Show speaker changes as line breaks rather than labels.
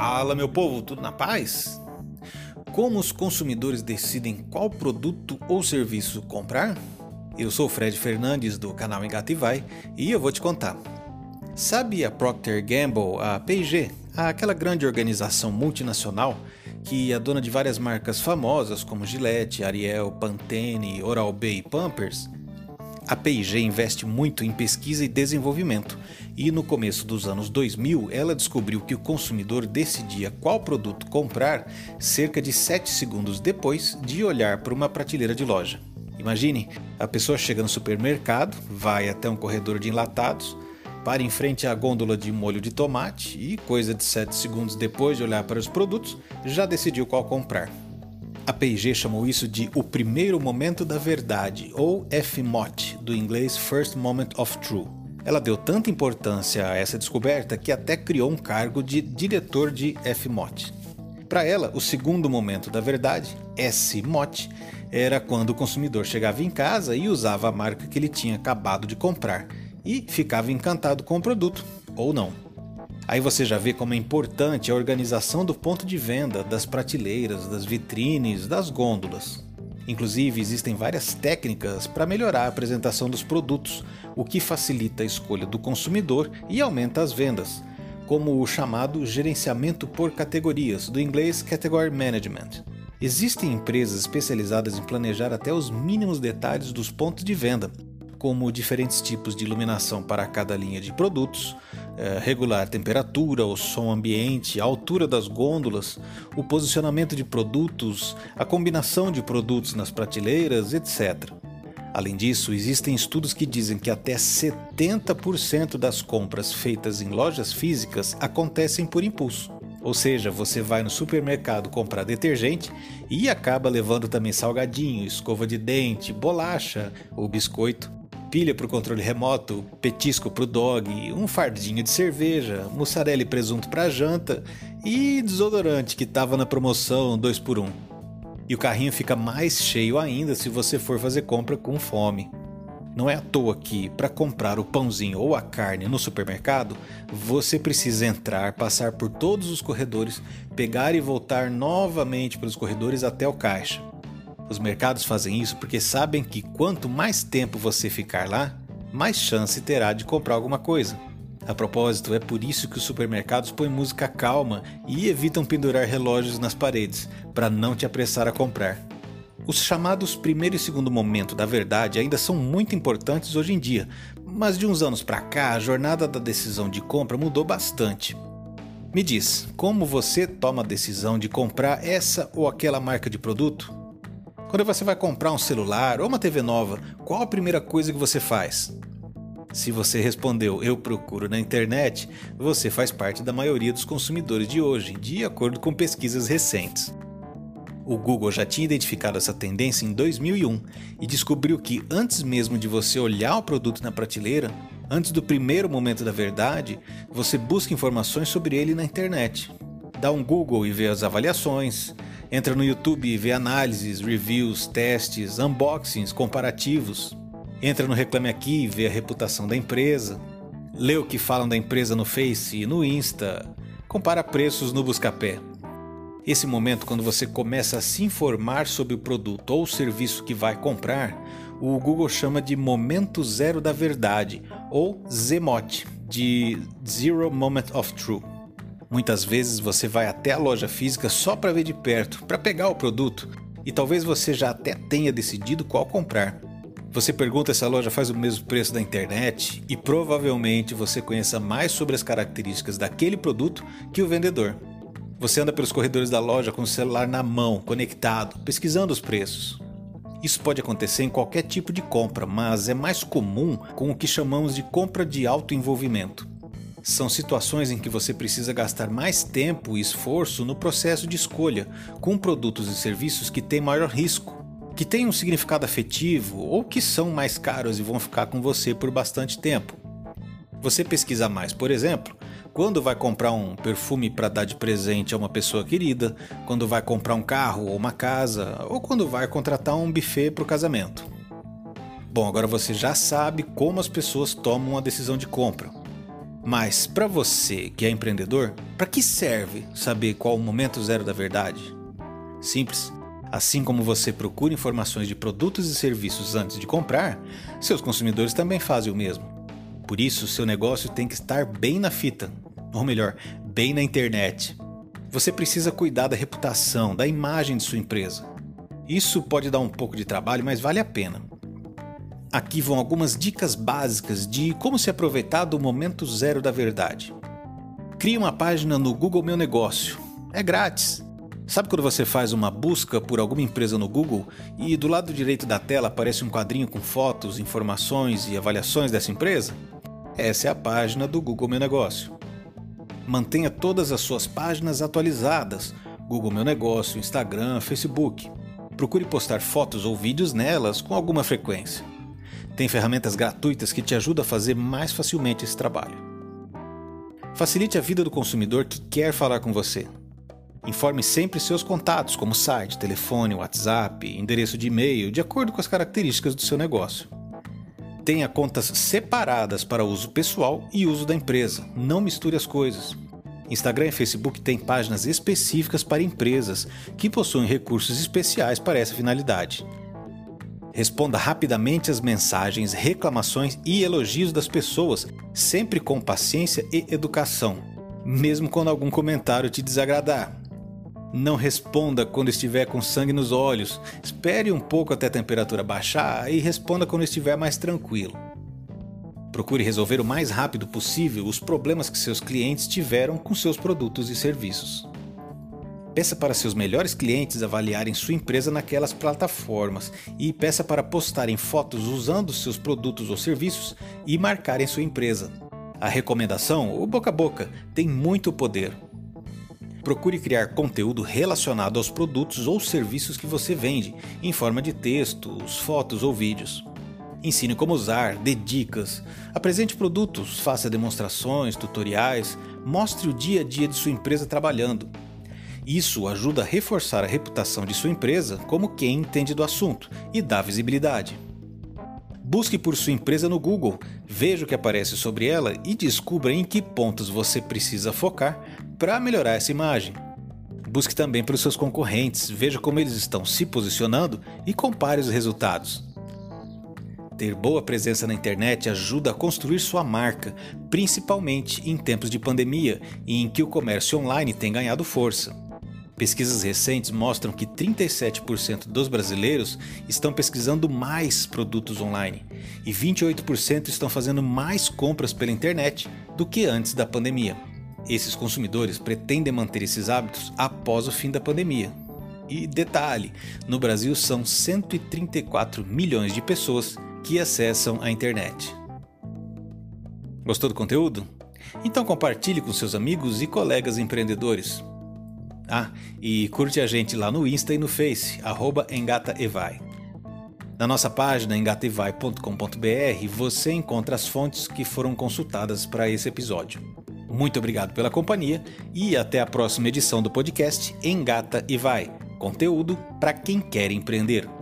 Fala, meu povo, tudo na paz? Como os consumidores decidem qual produto ou serviço comprar? Eu sou Fred Fernandes do canal Engativai e eu vou te contar. Sabe a Procter Gamble, a P&G, aquela grande organização multinacional que é dona de várias marcas famosas como Gillette, Ariel, Pantene, Oral-B e Pampers? A P&G investe muito em pesquisa e desenvolvimento, e no começo dos anos 2000 ela descobriu que o consumidor decidia qual produto comprar cerca de 7 segundos depois de olhar para uma prateleira de loja. Imagine, a pessoa chega no supermercado, vai até um corredor de enlatados, para em frente à gôndola de molho de tomate e, coisa de 7 segundos depois de olhar para os produtos, já decidiu qual comprar. A P&G chamou isso de o primeiro momento da verdade, ou FMOT, do inglês First Moment of Truth. Ela deu tanta importância a essa descoberta que até criou um cargo de diretor de FMOT. Para ela, o segundo momento da verdade, S-MOT, era quando o consumidor chegava em casa e usava a marca que ele tinha acabado de comprar e ficava encantado com o produto, ou não. Aí você já vê como é importante a organização do ponto de venda, das prateleiras, das vitrines, das gôndolas. Inclusive, existem várias técnicas para melhorar a apresentação dos produtos, o que facilita a escolha do consumidor e aumenta as vendas, como o chamado gerenciamento por categorias, do inglês Category Management. Existem empresas especializadas em planejar até os mínimos detalhes dos pontos de venda, como diferentes tipos de iluminação para cada linha de produtos, é, regular temperatura, o som ambiente, a altura das gôndolas, o posicionamento de produtos, a combinação de produtos nas prateleiras, etc. Além disso, existem estudos que dizem que até 70% das compras feitas em lojas físicas acontecem por impulso. Ou seja, você vai no supermercado comprar detergente e acaba levando também salgadinho, escova de dente, bolacha ou biscoito pilha para o controle remoto, petisco para o dog, um fardinho de cerveja, mussarela e presunto para janta e desodorante que estava na promoção 2 por 1 um. E o carrinho fica mais cheio ainda se você for fazer compra com fome. Não é à toa que, para comprar o pãozinho ou a carne no supermercado, você precisa entrar, passar por todos os corredores, pegar e voltar novamente pelos corredores até o caixa. Os mercados fazem isso porque sabem que quanto mais tempo você ficar lá, mais chance terá de comprar alguma coisa. A propósito, é por isso que os supermercados põem música calma e evitam pendurar relógios nas paredes, para não te apressar a comprar. Os chamados primeiro e segundo momento da verdade ainda são muito importantes hoje em dia, mas de uns anos para cá a jornada da decisão de compra mudou bastante. Me diz, como você toma a decisão de comprar essa ou aquela marca de produto? Quando você vai comprar um celular ou uma TV nova, qual a primeira coisa que você faz? Se você respondeu eu procuro na internet, você faz parte da maioria dos consumidores de hoje, de acordo com pesquisas recentes. O Google já tinha identificado essa tendência em 2001 e descobriu que antes mesmo de você olhar o produto na prateleira, antes do primeiro momento da verdade, você busca informações sobre ele na internet. Dá um Google e vê as avaliações, Entra no YouTube e vê análises, reviews, testes, unboxings, comparativos. Entra no Reclame Aqui e vê a reputação da empresa. Lê o que falam da empresa no Face e no Insta. Compara preços no Buscapé. Esse momento, quando você começa a se informar sobre o produto ou serviço que vai comprar, o Google chama de momento zero da verdade, ou ZMOT, de Zero Moment of Truth. Muitas vezes você vai até a loja física só para ver de perto, para pegar o produto, e talvez você já até tenha decidido qual comprar. Você pergunta se a loja faz o mesmo preço da internet e provavelmente você conheça mais sobre as características daquele produto que o vendedor. Você anda pelos corredores da loja com o celular na mão, conectado, pesquisando os preços. Isso pode acontecer em qualquer tipo de compra, mas é mais comum com o que chamamos de compra de alto envolvimento. São situações em que você precisa gastar mais tempo e esforço no processo de escolha, com produtos e serviços que têm maior risco, que têm um significado afetivo ou que são mais caros e vão ficar com você por bastante tempo. Você pesquisa mais, por exemplo, quando vai comprar um perfume para dar de presente a uma pessoa querida, quando vai comprar um carro ou uma casa, ou quando vai contratar um buffet para o casamento. Bom, agora você já sabe como as pessoas tomam a decisão de compra. Mas para você que é empreendedor, para que serve saber qual o momento zero da verdade? Simples. Assim como você procura informações de produtos e serviços antes de comprar, seus consumidores também fazem o mesmo. Por isso, seu negócio tem que estar bem na fita, ou melhor, bem na internet. Você precisa cuidar da reputação, da imagem de sua empresa. Isso pode dar um pouco de trabalho, mas vale a pena. Aqui vão algumas dicas básicas de como se aproveitar do momento zero da verdade. Crie uma página no Google Meu Negócio. É grátis. Sabe quando você faz uma busca por alguma empresa no Google e do lado direito da tela aparece um quadrinho com fotos, informações e avaliações dessa empresa? Essa é a página do Google Meu Negócio. Mantenha todas as suas páginas atualizadas: Google Meu Negócio, Instagram, Facebook. Procure postar fotos ou vídeos nelas com alguma frequência. Tem ferramentas gratuitas que te ajudam a fazer mais facilmente esse trabalho. Facilite a vida do consumidor que quer falar com você. Informe sempre seus contatos, como site, telefone, WhatsApp, endereço de e-mail, de acordo com as características do seu negócio. Tenha contas separadas para uso pessoal e uso da empresa. Não misture as coisas. Instagram e Facebook têm páginas específicas para empresas que possuem recursos especiais para essa finalidade. Responda rapidamente às mensagens, reclamações e elogios das pessoas, sempre com paciência e educação, mesmo quando algum comentário te desagradar. Não responda quando estiver com sangue nos olhos. Espere um pouco até a temperatura baixar e responda quando estiver mais tranquilo. Procure resolver o mais rápido possível os problemas que seus clientes tiveram com seus produtos e serviços. Peça para seus melhores clientes avaliarem sua empresa naquelas plataformas e peça para postarem fotos usando seus produtos ou serviços e marcarem sua empresa. A recomendação, o boca a boca, tem muito poder. Procure criar conteúdo relacionado aos produtos ou serviços que você vende, em forma de textos, fotos ou vídeos. Ensine como usar, dê dicas, apresente produtos, faça demonstrações, tutoriais, mostre o dia a dia de sua empresa trabalhando. Isso ajuda a reforçar a reputação de sua empresa como quem entende do assunto e dá visibilidade. Busque por sua empresa no Google, veja o que aparece sobre ela e descubra em que pontos você precisa focar para melhorar essa imagem. Busque também pelos seus concorrentes, veja como eles estão se posicionando e compare os resultados. Ter boa presença na internet ajuda a construir sua marca, principalmente em tempos de pandemia e em que o comércio online tem ganhado força. Pesquisas recentes mostram que 37% dos brasileiros estão pesquisando mais produtos online e 28% estão fazendo mais compras pela internet do que antes da pandemia. Esses consumidores pretendem manter esses hábitos após o fim da pandemia. E detalhe: no Brasil são 134 milhões de pessoas que acessam a internet. Gostou do conteúdo? Então compartilhe com seus amigos e colegas empreendedores. Ah, e curte a gente lá no Insta e no Face, arroba engataevai. Na nossa página engatevai.com.br você encontra as fontes que foram consultadas para esse episódio. Muito obrigado pela companhia e até a próxima edição do podcast Engata e Vai. Conteúdo para quem quer empreender.